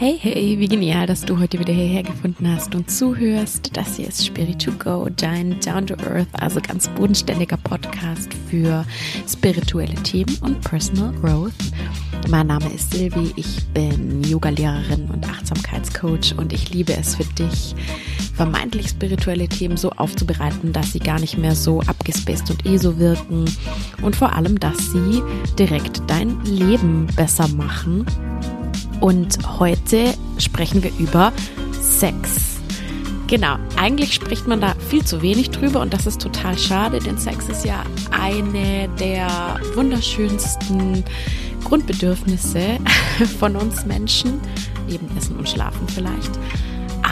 Hey, hey, wie genial, dass du heute wieder hierher gefunden hast und zuhörst. Das hier ist Spirit to Go, dein Down to Earth, also ganz bodenständiger Podcast für spirituelle Themen und Personal Growth. Mein Name ist Silvi, ich bin Yoga-Lehrerin und Achtsamkeitscoach und ich liebe es für dich, vermeintlich spirituelle Themen so aufzubereiten, dass sie gar nicht mehr so abgespaced und eh so wirken und vor allem, dass sie direkt dein Leben besser machen und heute sprechen wir über Sex. Genau, eigentlich spricht man da viel zu wenig drüber und das ist total schade, denn Sex ist ja eine der wunderschönsten Grundbedürfnisse von uns Menschen, neben Essen und Schlafen vielleicht.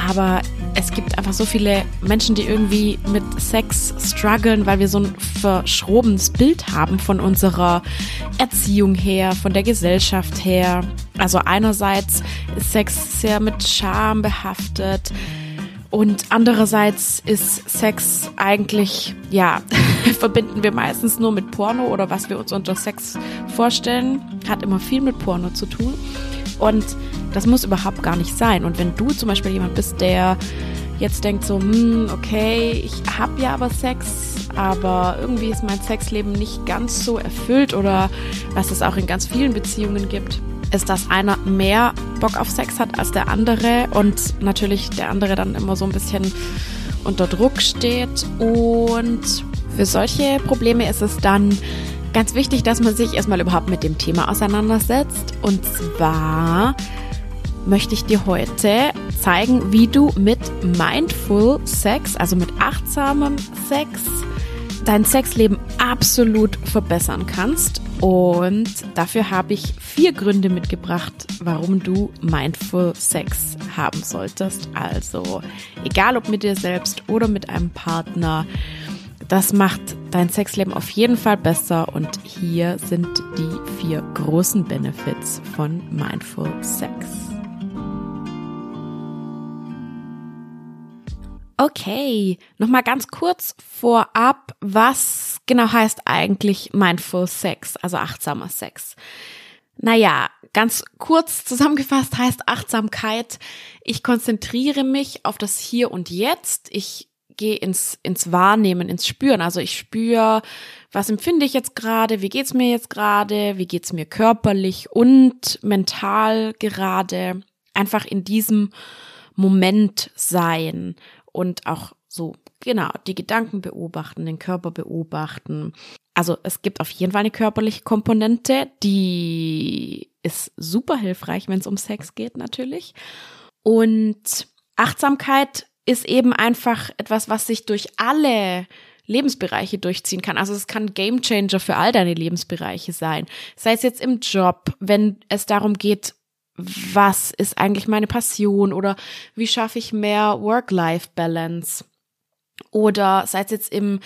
Aber es gibt einfach so viele Menschen, die irgendwie mit Sex strugglen, weil wir so ein verschrobenes Bild haben von unserer Erziehung her, von der Gesellschaft her. Also einerseits ist Sex sehr mit Scham behaftet und andererseits ist Sex eigentlich, ja, verbinden wir meistens nur mit Porno oder was wir uns unter Sex vorstellen, hat immer viel mit Porno zu tun. Und das muss überhaupt gar nicht sein. Und wenn du zum Beispiel jemand bist, der jetzt denkt so, hm, okay, ich habe ja aber Sex, aber irgendwie ist mein Sexleben nicht ganz so erfüllt oder was es auch in ganz vielen Beziehungen gibt, ist, dass einer mehr Bock auf Sex hat als der andere und natürlich der andere dann immer so ein bisschen unter Druck steht. Und für solche Probleme ist es dann ganz wichtig, dass man sich erstmal überhaupt mit dem Thema auseinandersetzt. Und zwar möchte ich dir heute zeigen, wie du mit Mindful Sex, also mit achtsamem Sex, dein Sexleben absolut verbessern kannst. Und dafür habe ich vier Gründe mitgebracht, warum du Mindful Sex haben solltest. Also, egal ob mit dir selbst oder mit einem Partner, das macht dein Sexleben auf jeden Fall besser. Und hier sind die vier großen Benefits von Mindful Sex. Okay, nochmal ganz kurz vorab, was genau heißt eigentlich Mindful Sex, also achtsamer Sex? Naja, ganz kurz zusammengefasst heißt Achtsamkeit, ich konzentriere mich auf das Hier und Jetzt, ich gehe ins, ins Wahrnehmen, ins Spüren. Also ich spüre, was empfinde ich jetzt gerade, wie geht's mir jetzt gerade, wie geht's mir körperlich und mental gerade. Einfach in diesem Moment sein und auch so, genau, die Gedanken beobachten, den Körper beobachten. Also es gibt auf jeden Fall eine körperliche Komponente, die ist super hilfreich, wenn es um Sex geht natürlich. Und Achtsamkeit ist eben einfach etwas, was sich durch alle Lebensbereiche durchziehen kann. Also es kann Game Changer für all deine Lebensbereiche sein. Sei es jetzt im Job, wenn es darum geht, was ist eigentlich meine Passion oder wie schaffe ich mehr Work-Life-Balance? Oder sei es jetzt im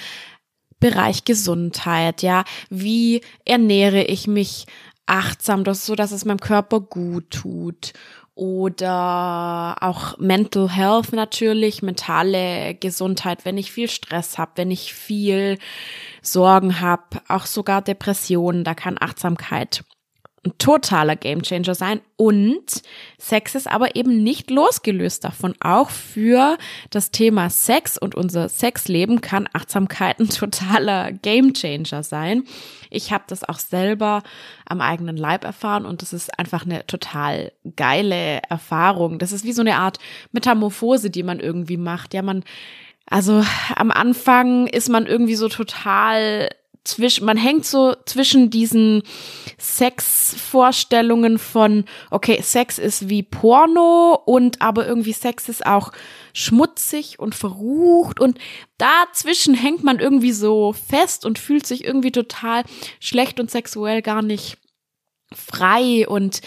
Bereich Gesundheit, ja, wie ernähre ich mich achtsam, das so, dass es meinem Körper gut tut? Oder auch Mental Health natürlich, mentale Gesundheit, wenn ich viel Stress habe, wenn ich viel Sorgen habe, auch sogar Depressionen, da kann Achtsamkeit ein totaler Gamechanger sein und Sex ist aber eben nicht losgelöst davon. Auch für das Thema Sex und unser Sexleben kann Achtsamkeit ein totaler Gamechanger sein. Ich habe das auch selber am eigenen Leib erfahren und das ist einfach eine total geile Erfahrung. Das ist wie so eine Art Metamorphose, die man irgendwie macht. Ja, man also am Anfang ist man irgendwie so total zwischen, man hängt so zwischen diesen Sexvorstellungen von, okay, Sex ist wie Porno und aber irgendwie Sex ist auch schmutzig und verrucht und dazwischen hängt man irgendwie so fest und fühlt sich irgendwie total schlecht und sexuell gar nicht frei und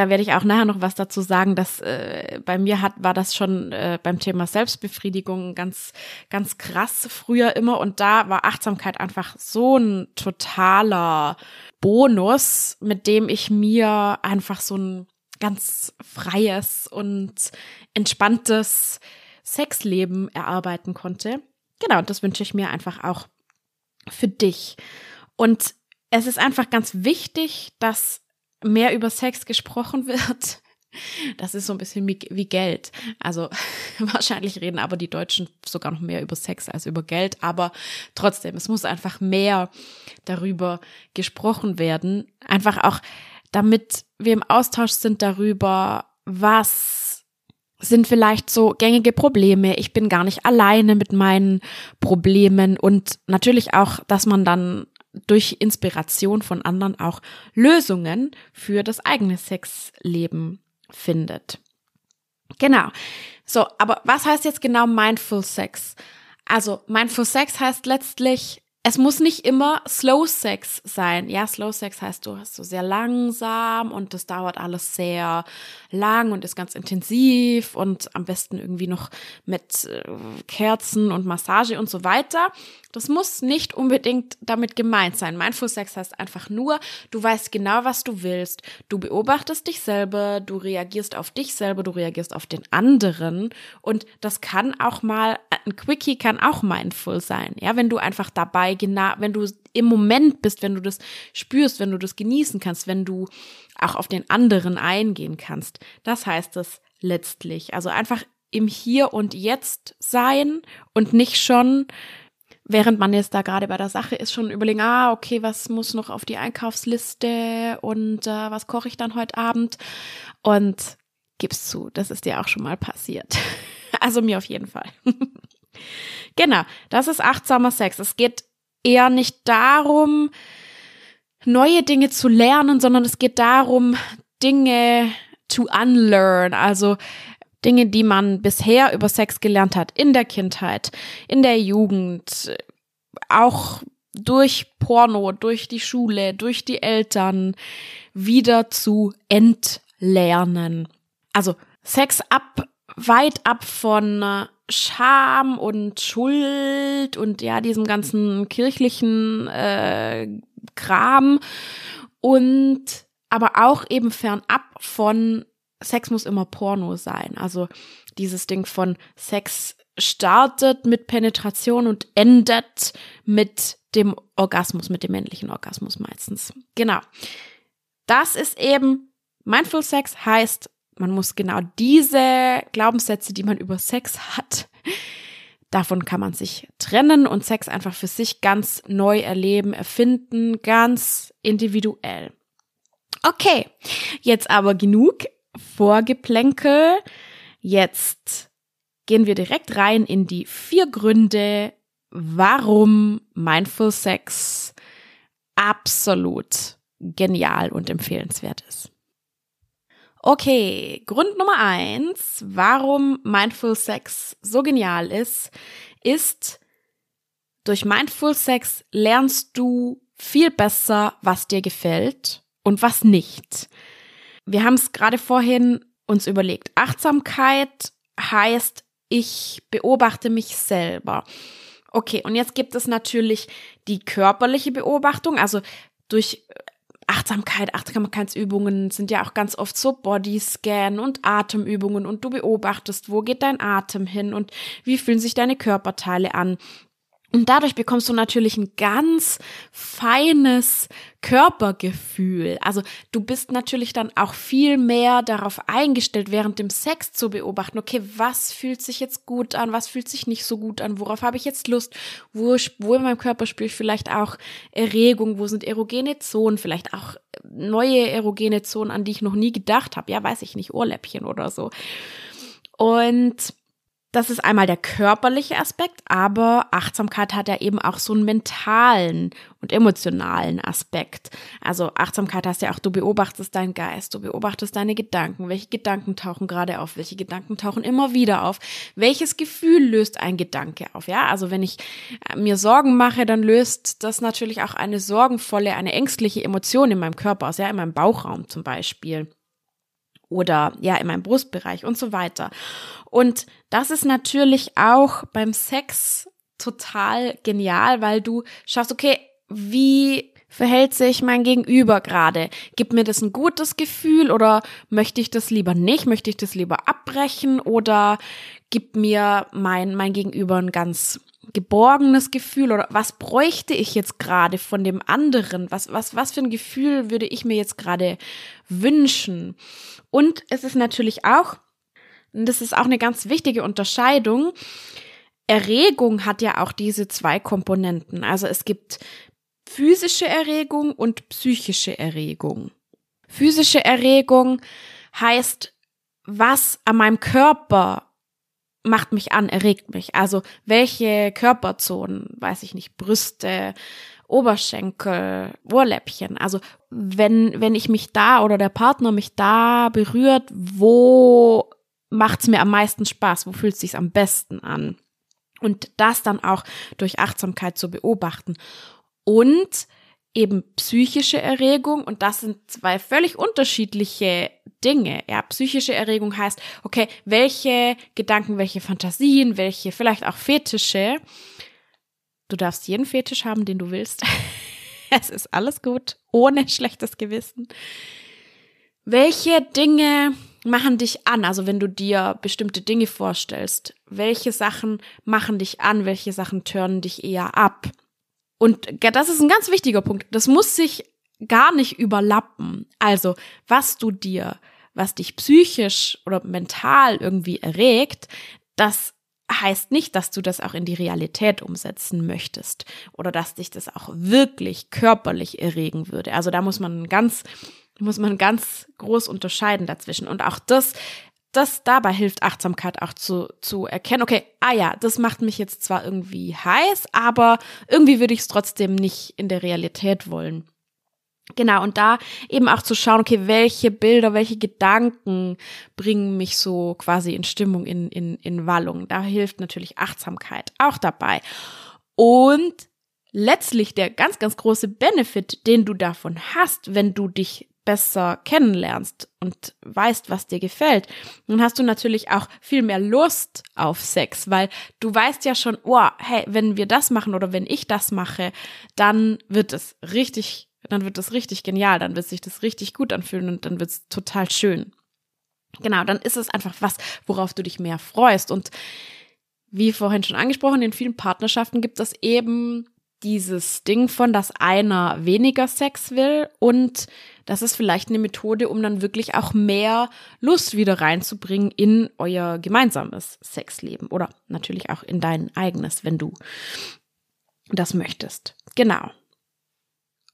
da werde ich auch nachher noch was dazu sagen, dass äh, bei mir hat war das schon äh, beim Thema Selbstbefriedigung ganz ganz krass früher immer und da war Achtsamkeit einfach so ein totaler Bonus, mit dem ich mir einfach so ein ganz freies und entspanntes Sexleben erarbeiten konnte. Genau, und das wünsche ich mir einfach auch für dich. Und es ist einfach ganz wichtig, dass mehr über Sex gesprochen wird. Das ist so ein bisschen wie, Geld. Also wahrscheinlich reden aber die Deutschen sogar noch mehr über Sex als über Geld. Aber trotzdem, es muss einfach mehr darüber gesprochen werden. Einfach auch, damit wir im Austausch sind darüber, was sind vielleicht so gängige Probleme. Ich bin gar nicht alleine mit meinen Problemen und natürlich auch, dass man dann durch Inspiration von anderen auch Lösungen für das eigene Sexleben findet. Genau. So, aber was heißt jetzt genau Mindful Sex? Also, Mindful Sex heißt letztlich, es muss nicht immer Slow Sex sein. Ja, Slow Sex heißt, du hast so sehr langsam und das dauert alles sehr lang und ist ganz intensiv und am besten irgendwie noch mit äh, Kerzen und Massage und so weiter. Das muss nicht unbedingt damit gemeint sein. Mindful Sex heißt einfach nur, du weißt genau, was du willst. Du beobachtest dich selber, du reagierst auf dich selber, du reagierst auf den anderen. Und das kann auch mal, ein Quickie kann auch mindful sein. Ja, wenn du einfach dabei genau, wenn du im Moment bist, wenn du das spürst, wenn du das genießen kannst, wenn du auch auf den anderen eingehen kannst. Das heißt es letztlich. Also einfach im Hier und Jetzt sein und nicht schon während man jetzt da gerade bei der Sache ist, schon überlegen, ah, okay, was muss noch auf die Einkaufsliste und äh, was koche ich dann heute Abend? Und gib's zu, das ist dir auch schon mal passiert. also mir auf jeden Fall. genau, das ist achtsamer Sex. Es geht eher nicht darum, neue Dinge zu lernen, sondern es geht darum, Dinge to unlearn, also Dinge, die man bisher über Sex gelernt hat, in der Kindheit, in der Jugend, auch durch Porno, durch die Schule, durch die Eltern, wieder zu entlernen. Also Sex ab, weit ab von Scham und Schuld und ja, diesem ganzen kirchlichen äh, Kram und aber auch eben fernab von Sex muss immer Porno sein. Also dieses Ding von Sex startet mit Penetration und endet mit dem Orgasmus, mit dem männlichen Orgasmus meistens. Genau. Das ist eben Mindful Sex heißt, man muss genau diese Glaubenssätze, die man über Sex hat, davon kann man sich trennen und Sex einfach für sich ganz neu erleben, erfinden, ganz individuell. Okay, jetzt aber genug Vorgeplänkel. Jetzt gehen wir direkt rein in die vier Gründe, warum Mindful Sex absolut genial und empfehlenswert ist. Okay, Grund Nummer eins, warum Mindful Sex so genial ist, ist, durch Mindful Sex lernst du viel besser, was dir gefällt und was nicht. Wir haben es gerade vorhin uns überlegt. Achtsamkeit heißt, ich beobachte mich selber. Okay, und jetzt gibt es natürlich die körperliche Beobachtung, also durch Achtsamkeit, Achtsamkeitsübungen sind ja auch ganz oft so Bodyscan und Atemübungen und du beobachtest, wo geht dein Atem hin und wie fühlen sich deine Körperteile an. Und dadurch bekommst du natürlich ein ganz feines Körpergefühl. Also du bist natürlich dann auch viel mehr darauf eingestellt, während dem Sex zu beobachten, okay, was fühlt sich jetzt gut an, was fühlt sich nicht so gut an, worauf habe ich jetzt Lust, wo, wo in meinem Körper spüre ich vielleicht auch Erregung, wo sind erogene Zonen, vielleicht auch neue erogene Zonen, an die ich noch nie gedacht habe, ja, weiß ich nicht, Ohrläppchen oder so. Und das ist einmal der körperliche Aspekt, aber Achtsamkeit hat ja eben auch so einen mentalen und emotionalen Aspekt. Also Achtsamkeit heißt ja auch, du beobachtest deinen Geist, du beobachtest deine Gedanken. Welche Gedanken tauchen gerade auf? Welche Gedanken tauchen immer wieder auf? Welches Gefühl löst ein Gedanke auf? Ja, also wenn ich äh, mir Sorgen mache, dann löst das natürlich auch eine sorgenvolle, eine ängstliche Emotion in meinem Körper aus, ja, in meinem Bauchraum zum Beispiel oder ja in meinem Brustbereich und so weiter. Und das ist natürlich auch beim Sex total genial, weil du schaust, okay, wie verhält sich mein Gegenüber gerade? Gibt mir das ein gutes Gefühl oder möchte ich das lieber nicht? Möchte ich das lieber abbrechen oder gibt mir mein, mein Gegenüber ein ganz geborgenes Gefühl oder was bräuchte ich jetzt gerade von dem anderen? Was, was, was für ein Gefühl würde ich mir jetzt gerade wünschen? Und es ist natürlich auch, und das ist auch eine ganz wichtige Unterscheidung, Erregung hat ja auch diese zwei Komponenten. Also es gibt physische Erregung und psychische Erregung. Physische Erregung heißt, was an meinem Körper macht mich an, erregt mich. Also welche Körperzonen, weiß ich nicht, Brüste, Oberschenkel, Ohrläppchen. Also wenn, wenn ich mich da oder der Partner mich da berührt, wo macht's mir am meisten Spaß? Wo fühlt sich am besten an? Und das dann auch durch Achtsamkeit zu beobachten. Und eben psychische Erregung und das sind zwei völlig unterschiedliche Dinge. Ja, psychische Erregung heißt, okay, welche Gedanken, welche Fantasien, welche vielleicht auch Fetische. Du darfst jeden Fetisch haben, den du willst. es ist alles gut, ohne schlechtes Gewissen. Welche Dinge machen dich an? Also wenn du dir bestimmte Dinge vorstellst, welche Sachen machen dich an, welche Sachen turnen dich eher ab? Und das ist ein ganz wichtiger Punkt. Das muss sich gar nicht überlappen. Also, was du dir, was dich psychisch oder mental irgendwie erregt, das heißt nicht, dass du das auch in die Realität umsetzen möchtest oder dass dich das auch wirklich körperlich erregen würde. Also da muss man ganz, muss man ganz groß unterscheiden dazwischen. Und auch das das dabei hilft Achtsamkeit auch zu, zu erkennen, okay, ah ja, das macht mich jetzt zwar irgendwie heiß, aber irgendwie würde ich es trotzdem nicht in der Realität wollen. Genau, und da eben auch zu schauen, okay, welche Bilder, welche Gedanken bringen mich so quasi in Stimmung, in, in, in Wallung. Da hilft natürlich Achtsamkeit auch dabei. Und letztlich der ganz, ganz große Benefit, den du davon hast, wenn du dich besser kennenlernst und weißt, was dir gefällt, dann hast du natürlich auch viel mehr Lust auf Sex, weil du weißt ja schon, oh, hey, wenn wir das machen oder wenn ich das mache, dann wird es richtig, dann wird es richtig genial, dann wird sich das richtig gut anfühlen und dann wird es total schön. Genau, dann ist es einfach was, worauf du dich mehr freust und wie vorhin schon angesprochen, in vielen Partnerschaften gibt es eben dieses Ding von, dass einer weniger Sex will und das ist vielleicht eine Methode, um dann wirklich auch mehr Lust wieder reinzubringen in euer gemeinsames Sexleben oder natürlich auch in dein eigenes, wenn du das möchtest. Genau.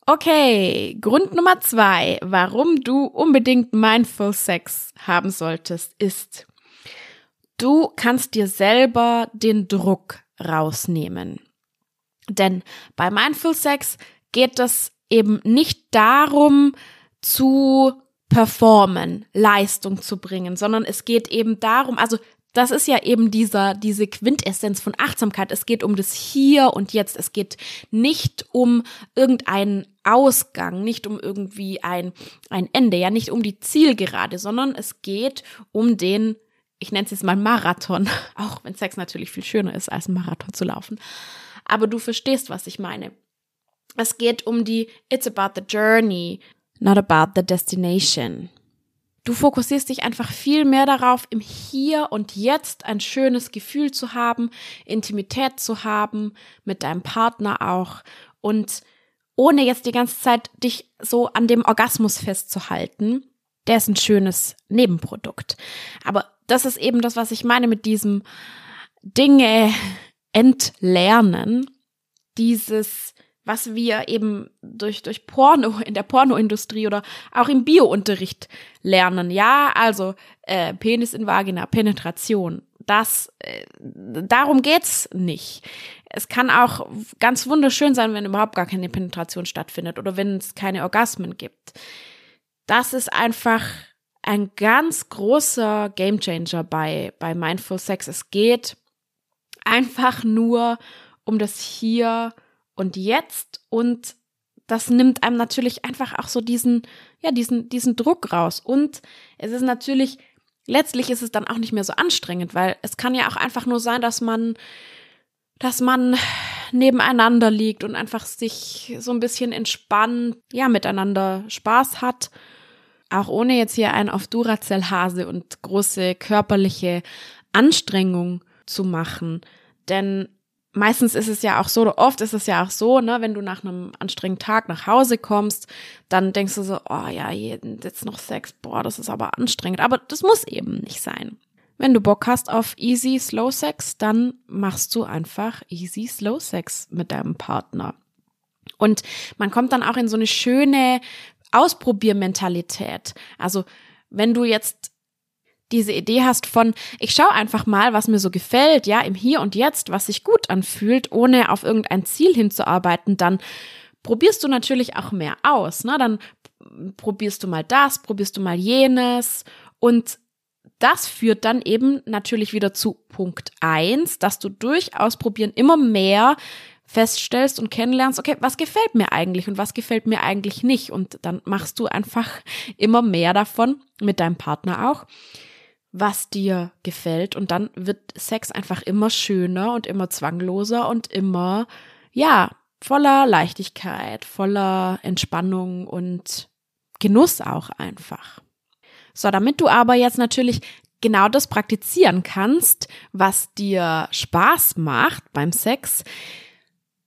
Okay, Grund Nummer zwei, warum du unbedingt Mindful Sex haben solltest, ist, du kannst dir selber den Druck rausnehmen. Denn bei Mindful Sex geht es eben nicht darum, zu performen, Leistung zu bringen, sondern es geht eben darum, also das ist ja eben dieser, diese Quintessenz von Achtsamkeit. Es geht um das Hier und Jetzt. Es geht nicht um irgendeinen Ausgang, nicht um irgendwie ein, ein Ende, ja, nicht um die Zielgerade, sondern es geht um den, ich nenne es jetzt mal Marathon, auch wenn Sex natürlich viel schöner ist, als Marathon zu laufen aber du verstehst, was ich meine. Es geht um die It's about the journey, not about the destination. Du fokussierst dich einfach viel mehr darauf, im Hier und Jetzt ein schönes Gefühl zu haben, Intimität zu haben, mit deinem Partner auch und ohne jetzt die ganze Zeit dich so an dem Orgasmus festzuhalten. Der ist ein schönes Nebenprodukt. Aber das ist eben das, was ich meine mit diesem Dinge entlernen, dieses, was wir eben durch, durch Porno, in der Pornoindustrie oder auch im Biounterricht lernen. Ja, also äh, Penis in Vagina, Penetration. Das, äh, darum geht's nicht. Es kann auch ganz wunderschön sein, wenn überhaupt gar keine Penetration stattfindet oder wenn es keine Orgasmen gibt. Das ist einfach ein ganz großer Gamechanger bei, bei Mindful Sex. Es geht einfach nur um das Hier und Jetzt und das nimmt einem natürlich einfach auch so diesen, ja, diesen, diesen Druck raus. Und es ist natürlich, letztlich ist es dann auch nicht mehr so anstrengend, weil es kann ja auch einfach nur sein, dass man, dass man nebeneinander liegt und einfach sich so ein bisschen entspannt, ja, miteinander Spaß hat. Auch ohne jetzt hier einen auf Duracell-Hase und große körperliche Anstrengung zu machen. Denn meistens ist es ja auch so, oder oft ist es ja auch so, ne, wenn du nach einem anstrengenden Tag nach Hause kommst, dann denkst du so, oh ja, jetzt noch Sex, boah, das ist aber anstrengend. Aber das muss eben nicht sein. Wenn du Bock hast auf easy slow Sex, dann machst du einfach easy slow Sex mit deinem Partner. Und man kommt dann auch in so eine schöne Ausprobiermentalität. Also, wenn du jetzt diese Idee hast von, ich schaue einfach mal, was mir so gefällt, ja, im Hier und Jetzt, was sich gut anfühlt, ohne auf irgendein Ziel hinzuarbeiten, dann probierst du natürlich auch mehr aus. Ne? Dann probierst du mal das, probierst du mal jenes und das führt dann eben natürlich wieder zu Punkt eins, dass du durch Ausprobieren immer mehr feststellst und kennenlernst, okay, was gefällt mir eigentlich und was gefällt mir eigentlich nicht. Und dann machst du einfach immer mehr davon, mit deinem Partner auch, was dir gefällt. Und dann wird Sex einfach immer schöner und immer zwangloser und immer, ja, voller Leichtigkeit, voller Entspannung und Genuss auch einfach. So, damit du aber jetzt natürlich genau das praktizieren kannst, was dir Spaß macht beim Sex,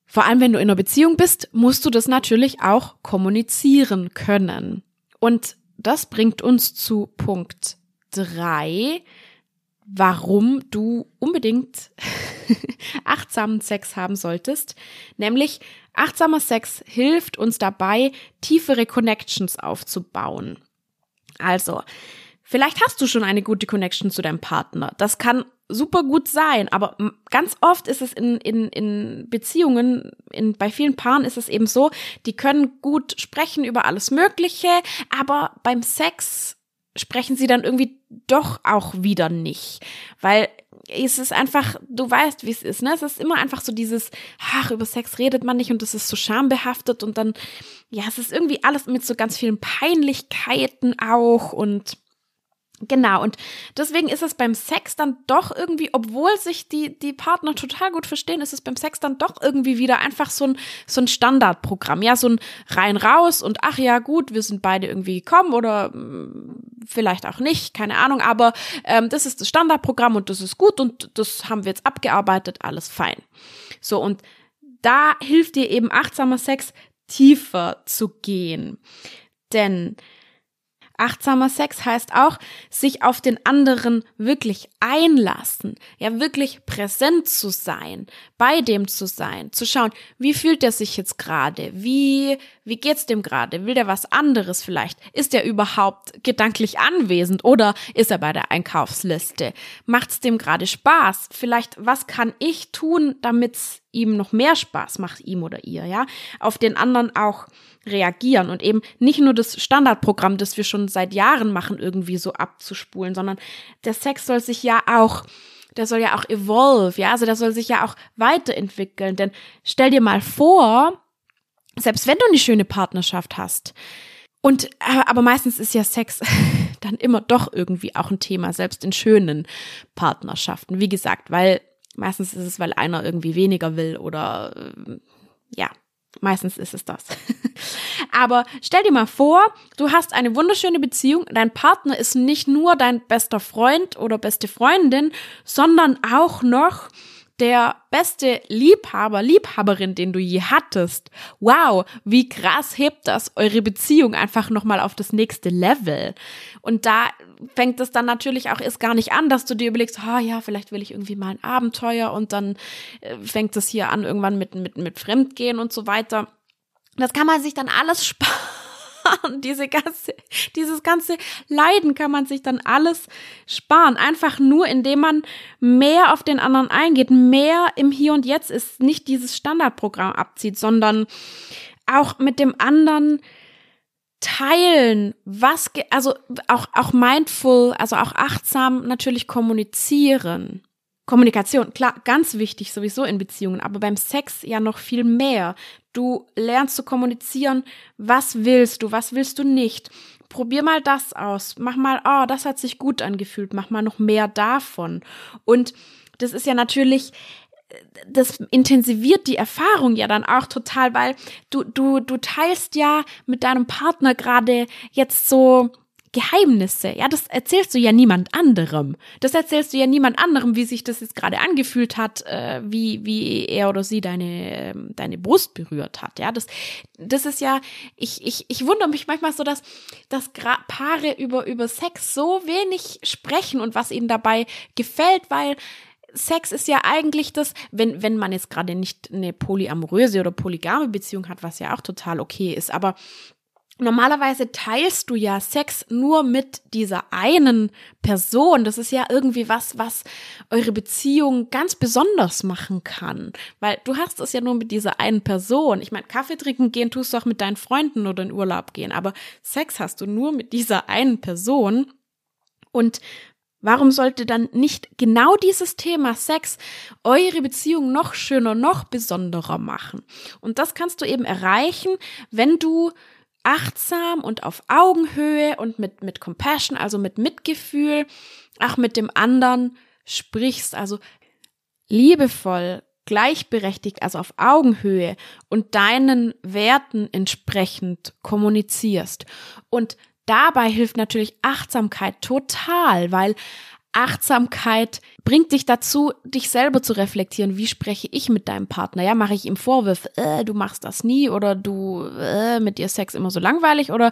vor allem wenn du in einer Beziehung bist, musst du das natürlich auch kommunizieren können. Und das bringt uns zu Punkt drei, warum du unbedingt achtsamen Sex haben solltest. Nämlich achtsamer Sex hilft uns dabei, tiefere Connections aufzubauen. Also, vielleicht hast du schon eine gute Connection zu deinem Partner. Das kann super gut sein, aber ganz oft ist es in, in, in Beziehungen, in, bei vielen Paaren ist es eben so, die können gut sprechen über alles Mögliche, aber beim Sex sprechen sie dann irgendwie doch auch wieder nicht, weil es ist einfach, du weißt, wie es ist, ne? Es ist immer einfach so dieses, ach, über Sex redet man nicht und das ist so schambehaftet und dann, ja, es ist irgendwie alles mit so ganz vielen Peinlichkeiten auch und Genau, und deswegen ist es beim Sex dann doch irgendwie, obwohl sich die, die Partner total gut verstehen, ist es beim Sex dann doch irgendwie wieder einfach so ein, so ein Standardprogramm. Ja, so ein rein raus und ach ja, gut, wir sind beide irgendwie gekommen oder mm, vielleicht auch nicht, keine Ahnung, aber ähm, das ist das Standardprogramm und das ist gut und das haben wir jetzt abgearbeitet, alles fein. So, und da hilft dir eben achtsamer Sex tiefer zu gehen. Denn Achtsamer Sex heißt auch, sich auf den anderen wirklich einlassen, ja wirklich präsent zu sein, bei dem zu sein, zu schauen, wie fühlt er sich jetzt gerade, wie wie geht's dem gerade, will der was anderes vielleicht, ist er überhaupt gedanklich anwesend oder ist er bei der Einkaufsliste, macht's dem gerade Spaß, vielleicht was kann ich tun, damit's ihm noch mehr Spaß macht, ihm oder ihr, ja, auf den anderen auch reagieren und eben nicht nur das Standardprogramm, das wir schon seit Jahren machen, irgendwie so abzuspulen, sondern der Sex soll sich ja auch der soll ja auch evolve, ja, also der soll sich ja auch weiterentwickeln, denn stell dir mal vor, selbst wenn du eine schöne Partnerschaft hast, und äh, aber meistens ist ja Sex dann immer doch irgendwie auch ein Thema, selbst in schönen Partnerschaften. Wie gesagt, weil meistens ist es, weil einer irgendwie weniger will oder äh, ja, Meistens ist es das. Aber stell dir mal vor, du hast eine wunderschöne Beziehung, dein Partner ist nicht nur dein bester Freund oder beste Freundin, sondern auch noch der beste Liebhaber, Liebhaberin, den du je hattest. Wow, wie krass hebt das eure Beziehung einfach nochmal auf das nächste Level. Und da fängt es dann natürlich auch erst gar nicht an, dass du dir überlegst, ah oh ja, vielleicht will ich irgendwie mal ein Abenteuer und dann äh, fängt es hier an irgendwann mit, mit, mit Fremdgehen und so weiter. Das kann man sich dann alles sparen diese ganze, dieses ganze Leiden kann man sich dann alles sparen. Einfach nur, indem man mehr auf den anderen eingeht, mehr im Hier und Jetzt ist, nicht dieses Standardprogramm abzieht, sondern auch mit dem anderen teilen, was, also auch, auch mindful, also auch achtsam natürlich kommunizieren. Kommunikation, klar, ganz wichtig sowieso in Beziehungen, aber beim Sex ja noch viel mehr. Du lernst zu kommunizieren, was willst du, was willst du nicht. Probier mal das aus. Mach mal, oh, das hat sich gut angefühlt. Mach mal noch mehr davon. Und das ist ja natürlich, das intensiviert die Erfahrung ja dann auch total, weil du, du, du teilst ja mit deinem Partner gerade jetzt so Geheimnisse, ja, das erzählst du ja niemand anderem. Das erzählst du ja niemand anderem, wie sich das jetzt gerade angefühlt hat, äh, wie, wie er oder sie deine, äh, deine Brust berührt hat, ja. Das, das ist ja, ich, ich, ich wundere mich manchmal so, dass, dass Paare über, über Sex so wenig sprechen und was ihnen dabei gefällt, weil Sex ist ja eigentlich das, wenn, wenn man jetzt gerade nicht eine polyamoröse oder polygame Beziehung hat, was ja auch total okay ist, aber normalerweise teilst du ja Sex nur mit dieser einen Person. Das ist ja irgendwie was, was eure Beziehung ganz besonders machen kann. Weil du hast es ja nur mit dieser einen Person. Ich meine, Kaffee trinken gehen tust du auch mit deinen Freunden oder in Urlaub gehen. Aber Sex hast du nur mit dieser einen Person. Und Warum sollte dann nicht genau dieses Thema Sex eure Beziehung noch schöner, noch besonderer machen? Und das kannst du eben erreichen, wenn du achtsam und auf Augenhöhe und mit, mit Compassion, also mit Mitgefühl, auch mit dem anderen sprichst, also liebevoll, gleichberechtigt, also auf Augenhöhe und deinen Werten entsprechend kommunizierst. Und dabei hilft natürlich Achtsamkeit total, weil Achtsamkeit bringt dich dazu, dich selber zu reflektieren. Wie spreche ich mit deinem Partner? Ja, mache ich ihm Vorwürfe, äh, du machst das nie oder du äh, mit dir Sex immer so langweilig oder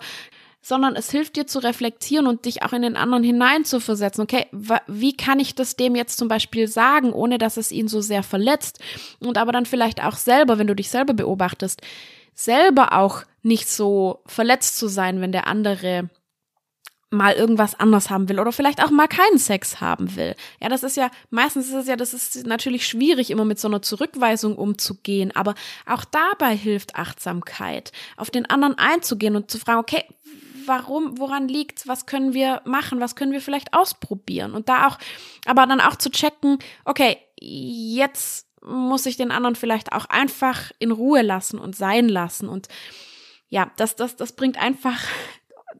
sondern es hilft dir zu reflektieren und dich auch in den anderen hineinzuversetzen. Okay, wie kann ich das dem jetzt zum Beispiel sagen, ohne dass es ihn so sehr verletzt? Und aber dann vielleicht auch selber, wenn du dich selber beobachtest, selber auch nicht so verletzt zu sein, wenn der andere mal irgendwas anders haben will oder vielleicht auch mal keinen Sex haben will. Ja, das ist ja, meistens ist es ja, das ist natürlich schwierig, immer mit so einer Zurückweisung umzugehen, aber auch dabei hilft Achtsamkeit, auf den anderen einzugehen und zu fragen, okay, warum, woran liegt's, was können wir machen, was können wir vielleicht ausprobieren? Und da auch, aber dann auch zu checken, okay, jetzt muss ich den anderen vielleicht auch einfach in Ruhe lassen und sein lassen. Und ja, das, das, das bringt einfach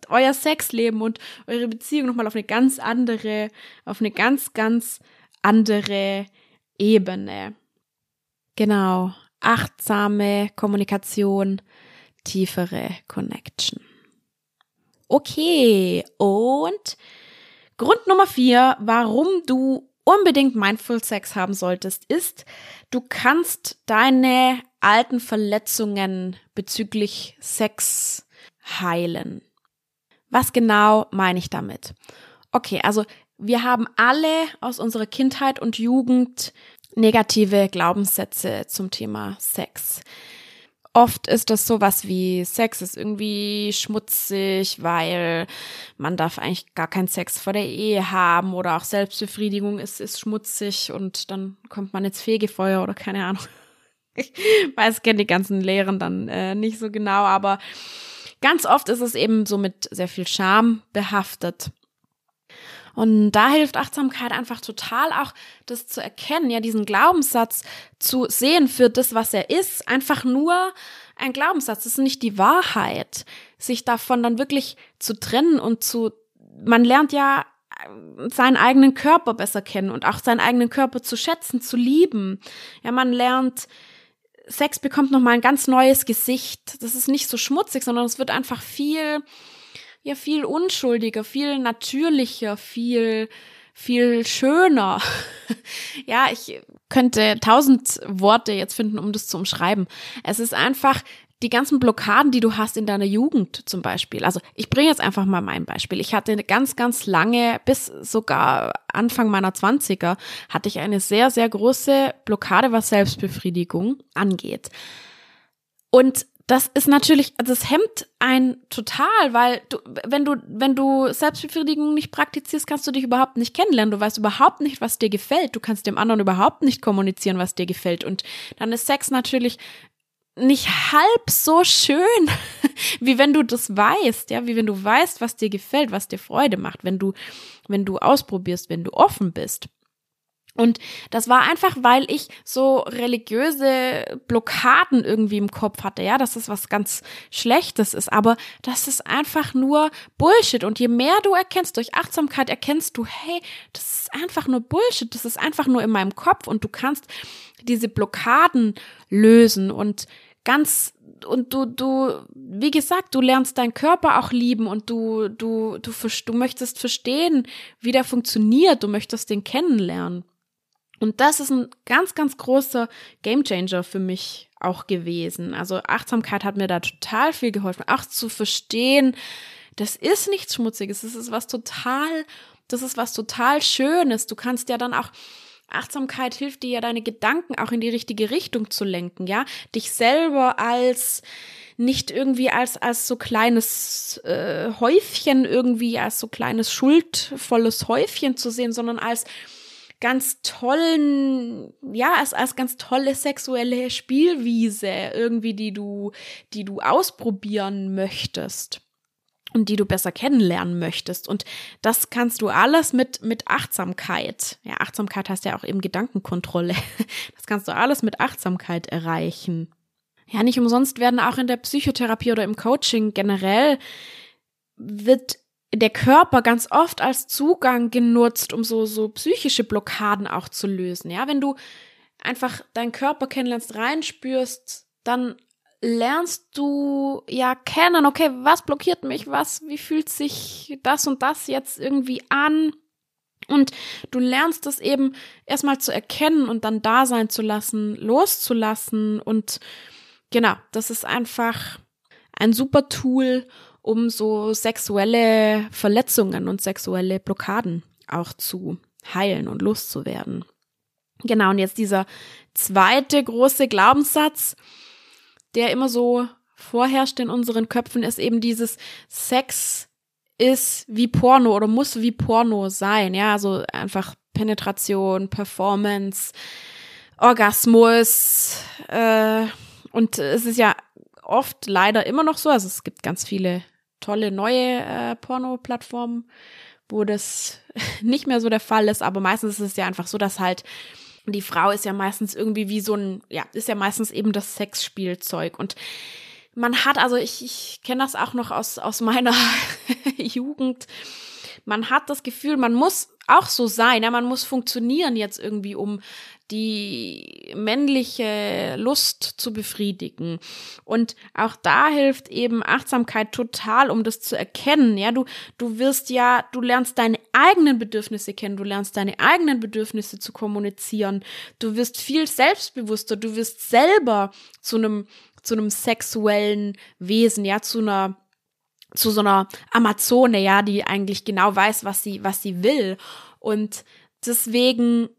euer Sexleben und eure Beziehung nochmal auf eine ganz andere, auf eine ganz, ganz andere Ebene. Genau. Achtsame Kommunikation, tiefere Connection. Okay. Und Grund Nummer vier, warum du unbedingt Mindful Sex haben solltest, ist, du kannst deine alten Verletzungen bezüglich Sex heilen. Was genau meine ich damit? Okay, also wir haben alle aus unserer Kindheit und Jugend negative Glaubenssätze zum Thema Sex. Oft ist das sowas wie Sex ist irgendwie schmutzig, weil man darf eigentlich gar keinen Sex vor der Ehe haben oder auch Selbstbefriedigung ist, ist schmutzig und dann kommt man ins Fegefeuer oder keine Ahnung. Ich weiß, kenne die ganzen Lehren dann äh, nicht so genau, aber Ganz oft ist es eben so mit sehr viel Scham behaftet. Und da hilft Achtsamkeit einfach total auch, das zu erkennen, ja, diesen Glaubenssatz zu sehen für das, was er ist, einfach nur ein Glaubenssatz, das ist nicht die Wahrheit. Sich davon dann wirklich zu trennen und zu, man lernt ja seinen eigenen Körper besser kennen und auch seinen eigenen Körper zu schätzen, zu lieben. Ja, man lernt Sex bekommt nochmal ein ganz neues Gesicht. Das ist nicht so schmutzig, sondern es wird einfach viel, ja, viel unschuldiger, viel natürlicher, viel, viel schöner. ja, ich könnte tausend Worte jetzt finden, um das zu umschreiben. Es ist einfach die ganzen Blockaden, die du hast in deiner Jugend zum Beispiel. Also ich bringe jetzt einfach mal mein Beispiel. Ich hatte ganz, ganz lange, bis sogar Anfang meiner Zwanziger, hatte ich eine sehr, sehr große Blockade, was Selbstbefriedigung angeht. Und das ist natürlich, also das hemmt ein total, weil du, wenn du, wenn du Selbstbefriedigung nicht praktizierst, kannst du dich überhaupt nicht kennenlernen. Du weißt überhaupt nicht, was dir gefällt. Du kannst dem anderen überhaupt nicht kommunizieren, was dir gefällt. Und dann ist Sex natürlich nicht halb so schön, wie wenn du das weißt, ja, wie wenn du weißt, was dir gefällt, was dir Freude macht, wenn du, wenn du ausprobierst, wenn du offen bist. Und das war einfach, weil ich so religiöse Blockaden irgendwie im Kopf hatte, ja, dass das was ganz Schlechtes ist. Aber das ist einfach nur Bullshit. Und je mehr du erkennst, durch Achtsamkeit erkennst du, hey, das ist einfach nur Bullshit. Das ist einfach nur in meinem Kopf. Und du kannst diese Blockaden lösen und ganz und du, du, wie gesagt, du lernst deinen Körper auch lieben und du, du, du, du möchtest verstehen, wie der funktioniert. Du möchtest den kennenlernen. Und das ist ein ganz, ganz großer Gamechanger für mich auch gewesen. Also Achtsamkeit hat mir da total viel geholfen, auch zu verstehen, das ist nichts Schmutziges, das ist was total, das ist was total Schönes. Du kannst ja dann auch Achtsamkeit hilft dir ja, deine Gedanken auch in die richtige Richtung zu lenken, ja, dich selber als nicht irgendwie als als so kleines äh, Häufchen irgendwie als so kleines schuldvolles Häufchen zu sehen, sondern als ganz tollen, ja, als, als ganz tolle sexuelle Spielwiese irgendwie, die du, die du ausprobieren möchtest und die du besser kennenlernen möchtest. Und das kannst du alles mit, mit Achtsamkeit. Ja, Achtsamkeit heißt ja auch eben Gedankenkontrolle. Das kannst du alles mit Achtsamkeit erreichen. Ja, nicht umsonst werden auch in der Psychotherapie oder im Coaching generell wird der Körper ganz oft als Zugang genutzt, um so, so psychische Blockaden auch zu lösen. Ja, wenn du einfach deinen Körper kennenlernst, reinspürst, dann lernst du ja kennen, okay, was blockiert mich, was, wie fühlt sich das und das jetzt irgendwie an? Und du lernst das eben erstmal zu erkennen und dann da sein zu lassen, loszulassen. Und genau, das ist einfach ein super Tool, um so sexuelle Verletzungen und sexuelle Blockaden auch zu heilen und loszuwerden. Genau, und jetzt dieser zweite große Glaubenssatz, der immer so vorherrscht in unseren Köpfen, ist eben dieses Sex ist wie Porno oder muss wie Porno sein. Ja, also einfach Penetration, Performance, Orgasmus. Äh, und es ist ja oft leider immer noch so. Also es gibt ganz viele tolle neue äh, Porno-Plattformen, wo das nicht mehr so der Fall ist, aber meistens ist es ja einfach so, dass halt die Frau ist ja meistens irgendwie wie so ein, ja, ist ja meistens eben das Sexspielzeug. Und man hat, also ich, ich kenne das auch noch aus, aus meiner Jugend, man hat das Gefühl, man muss auch so sein, ja, man muss funktionieren jetzt irgendwie, um die männliche Lust zu befriedigen. Und auch da hilft eben Achtsamkeit total, um das zu erkennen. Ja, du, du wirst ja, du lernst deine eigenen Bedürfnisse kennen, du lernst deine eigenen Bedürfnisse zu kommunizieren. Du wirst viel selbstbewusster, du wirst selber zu einem, zu einem sexuellen Wesen, ja, zu einer zu so einer Amazone, ja, die eigentlich genau weiß, was sie, was sie will. Und deswegen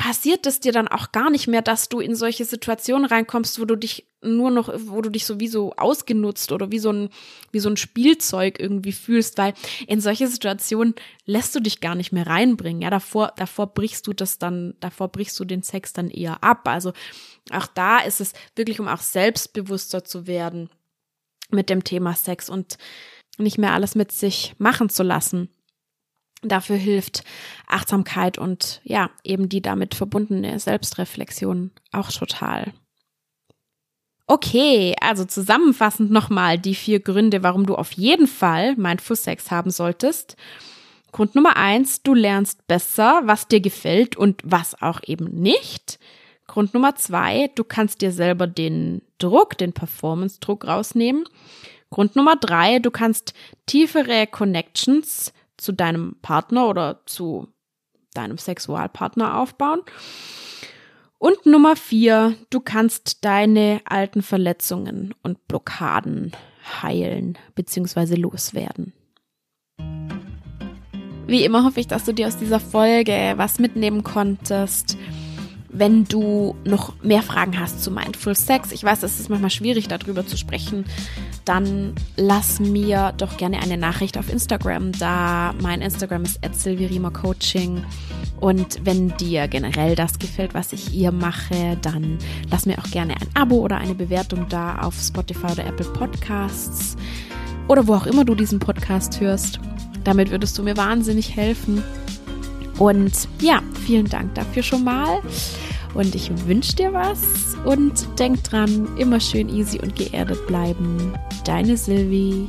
passiert es dir dann auch gar nicht mehr, dass du in solche Situationen reinkommst, wo du dich nur noch, wo du dich sowieso ausgenutzt oder wie so ein, wie so ein Spielzeug irgendwie fühlst, weil in solche Situationen lässt du dich gar nicht mehr reinbringen. Ja, davor, davor brichst du das dann, davor brichst du den Sex dann eher ab. Also auch da ist es wirklich, um auch selbstbewusster zu werden mit dem Thema Sex und nicht mehr alles mit sich machen zu lassen. Dafür hilft Achtsamkeit und ja, eben die damit verbundene Selbstreflexion auch total. Okay, also zusammenfassend nochmal die vier Gründe, warum du auf jeden Fall Mindful Sex haben solltest. Grund Nummer eins, du lernst besser, was dir gefällt und was auch eben nicht. Grund Nummer zwei, du kannst dir selber den Druck, den Performance-Druck rausnehmen. Grund Nummer drei, du kannst tiefere Connections zu deinem Partner oder zu deinem Sexualpartner aufbauen. Und Nummer vier, du kannst deine alten Verletzungen und Blockaden heilen bzw. loswerden. Wie immer hoffe ich, dass du dir aus dieser Folge was mitnehmen konntest. Wenn du noch mehr Fragen hast zu Mindful Sex, ich weiß, es ist manchmal schwierig, darüber zu sprechen, dann lass mir doch gerne eine Nachricht auf Instagram da. Mein Instagram ist Coaching. Und wenn dir generell das gefällt, was ich hier mache, dann lass mir auch gerne ein Abo oder eine Bewertung da auf Spotify oder Apple Podcasts oder wo auch immer du diesen Podcast hörst. Damit würdest du mir wahnsinnig helfen. Und ja, vielen Dank dafür schon mal. Und ich wünsche dir was und denk dran, immer schön easy und geerdet bleiben. Deine Sylvie.